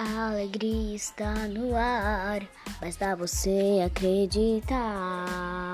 A alegria está no ar, basta você acreditar.